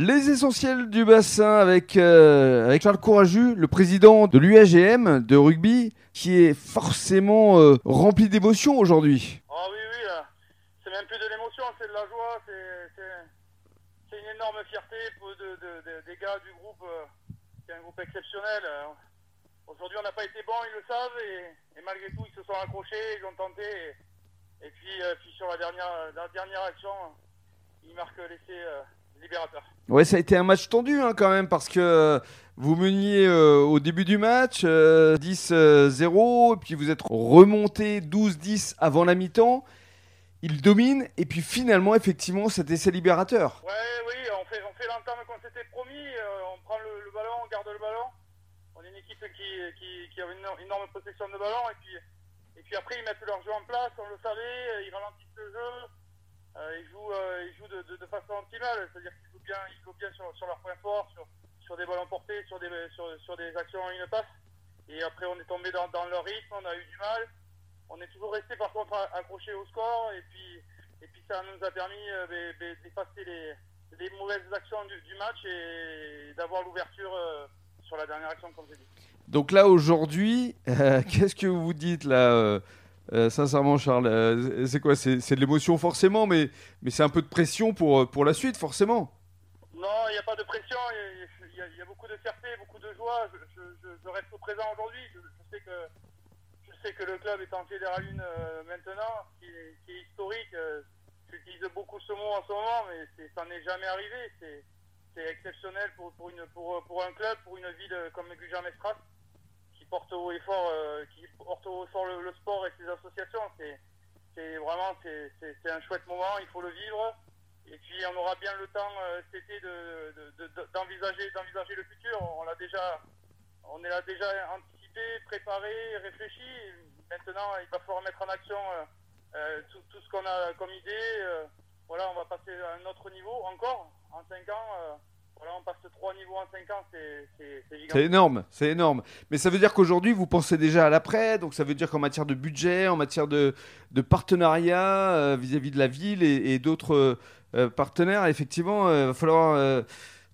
Les essentiels du bassin avec, euh, avec Charles Courageux, le président de l'UAGM de rugby, qui est forcément euh, rempli d'émotions aujourd'hui. Ah oui, oui, là. c'est même plus de l'émotion, c'est de la joie, c'est- une énorme fierté pour de, de- de- des gars du groupe, euh, c'est un groupe exceptionnel. euh. Aujourd'hui, on n'a pas été bon, ils le savent, et, malgré tout, ils se sont accrochés, ils ont tenté. Et, puis, euh, sur la dernière, action, ils marquent l'essai euh, libérateur. Ouais, ça a été un match tendu hein, quand même parce que euh, vous meniez euh, au début du match euh, 10-0 et puis vous êtes remonté 12-10 avant la mi-temps. Il domine et puis finalement effectivement cet essai libérateur. Ouais, oui, on fait, on fait l'entame qu'on s'était promis. euh, on prend le, le ballon, on garde le ballon. On est une équipe qui, qui, qui a une énorme- possession de ballon. Et puis, et puis après, ils mettent leur jeu en place, on le savait. euh, Ils ralentissent le jeu. euh, ils jouent, euh, ils jouent de, de, de optimale. C'est-à-dire qu'ils jouent bien, ils bien sur, sur leurs points forts, sur, sur des ballons portés, sur des, sur, sur des actions en une passe. Et après, on est tombé dans, dans leur rythme, on a eu du mal. On est toujours resté par contre accroché au score. Et puis, et puis ça nous a permis euh, ben, ben, d'effacer les, les mauvaises actions du, match et d'avoir l'ouverture euh, sur la dernière action, comme j'ai dit. Donc là aujourd'hui, euh, qu'est-ce que vous vous dites là euh, Sincèrement Charles, euh, c'est quoi C'est de l'émotion forcément, mais, mais c'est un peu de pression pour, euh, pour la suite forcément. Non, il n'y a pas de pression, il y, a- beaucoup de fierté, beaucoup de joie. Je, reste au présent aujourd'hui. Je, sais que, je sais que le club est en fédéral 1 euh, maintenant, qui est, qui est historique. J'utilise beaucoup ce mot en ce moment, mais ça n'est jamais arrivé. C'est exceptionnel pour, pour, une, pour, pour un club, pour une ville comme Gujan-Mestras, qui porte haut et fort le, le sport et ses associations. C'est c'est un chouette moment, il faut le vivre. Et puis on aura bien le temps euh, cet été de- de- de- d'envisager le futur. On l'a déjà on est là déjà anticipé, préparé, réfléchi. Maintenant, il va falloir mettre en action euh, euh, tout, tout ce qu'on a comme idée. Voilà, on va passer à un autre niveau encore en 5 ans. Euh, voilà, on passe trois niveaux en 5 ans, c'est énorme, c'est énorme. Mais ça veut dire qu'aujourd'hui, vous pensez déjà à l'après, donc ça veut dire qu'en matière de budget, en matière de, de partenariat euh, vis-à-vis de la ville et, et d'autres euh, euh, partenaires, effectivement, il va falloir euh,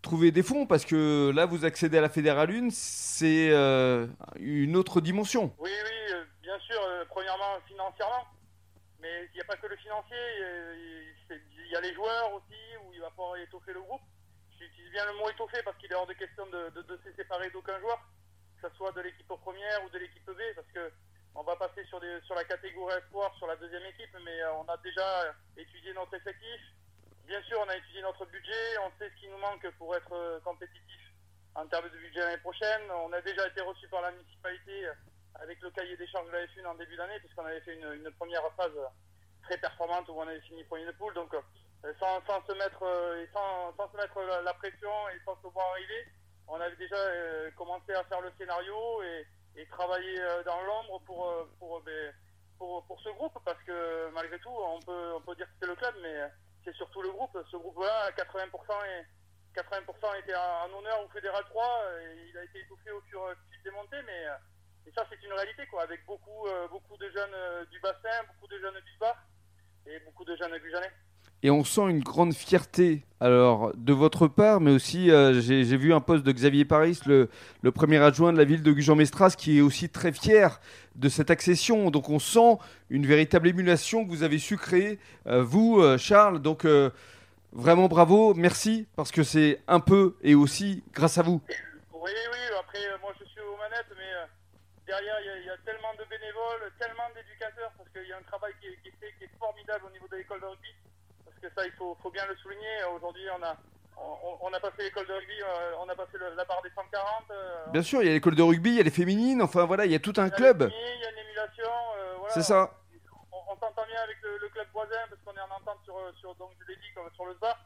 trouver des fonds parce que là, vous accédez à la Fédérale 1, c'est euh, une autre dimension. Oui, oui, euh, bien sûr, euh, premièrement financièrement, mais il n'y a pas que le financier, euh, il y a les joueurs aussi, où il va falloir étoffer le groupe. J'utilise bien le mot étoffer parce qu'il est hors de question de, se séparer d'aucun joueur, que ce soit de l'équipe première ou de l'équipe B, parce que on va passer sur, la catégorie espoir, sur la deuxième équipe, mais euh, on a déjà étudié notre effectif. Bien sûr, on a étudié notre budget, on sait ce qui nous manque pour être euh, compétitif en termes de budget l'année prochaine. On a déjà été reçu par la municipalité avec le cahier des charges de la F1 en début d'année, puisqu'on avait fait une, première phase très performante où on avait fini premier de poule. Sans, sans se mettre, euh, sans, sans se mettre la, pression et sans se voir arriver, on avait déjà euh, commencé à faire le scénario et, et travailler euh, dans l'ombre pour, euh, pour, euh, ben, pour, pour ce groupe, parce que malgré tout, on peut, on peut dire que c'est le club, mais euh, c'est surtout le groupe. Ce groupe-là, 80%, est, 80 était en, honneur au Fédéral 3, et il a été étouffé au fur et à mesure mais euh, et ça c'est une réalité, quoi, avec beaucoup, euh, beaucoup de jeunes euh, du bassin, beaucoup de jeunes du bas et beaucoup de jeunes gujanais. Et on sent une grande fierté alors de votre part, mais aussi euh, j'ai vu un poste de Xavier Paris, le, premier adjoint de la ville de Gujan-Mestras, qui est aussi très fier de cette accession. Donc on sent une véritable émulation que vous avez su créer, euh, vous, euh, Charles. Donc vraiment bravo, merci, parce que c'est un peu et aussi grâce à vous. Oui, oui, après, moi je suis aux manettes, mais derrière, il y, a- il y a tellement de bénévoles, tellement d'éducateurs, parce qu'il y a un travail qui est, qui est fait, qui est formidable au niveau de l'école de rugby. Que ça, il faut, faut bien le souligner. Aujourd'hui, on a, on, on a passé l'école de rugby, euh, on a passé le- la barre des 140. euh, Bien sûr, il y a l'école de rugby, il y a les féminines, enfin voilà, il y a tout un il y a club. Il y a une émulation. euh, voilà. C'est ça. On, on s'entend bien avec le, le club voisin, parce qu'on est en entente sur, euh, sur donc, je l'ai dit, comme sur le SBA.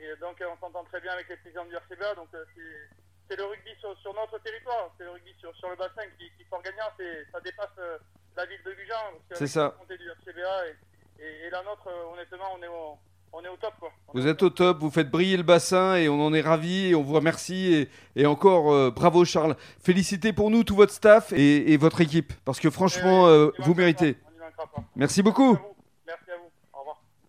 Et donc, on s'entend très bien avec les présidents du RCBA. Donc, c'est- le rugby sur, sur notre territoire, c'est le rugby sur, sur le bassin qui, qui sort gagnant. Ça dépasse euh, la ville de Gujan. C'est ça. la montée du RCBA et, et- et la nôtre, euh, honnêtement, on est au, on est au top. Quoi. On Vous êtes au top, vous faites briller le bassin et on en est ravis et on vous remercie. Et, et encore euh, bravo Charles. Félicitez pour nous tout votre staff et, et votre équipe parce que franchement, Et- euh, vous méritez. Merci beaucoup.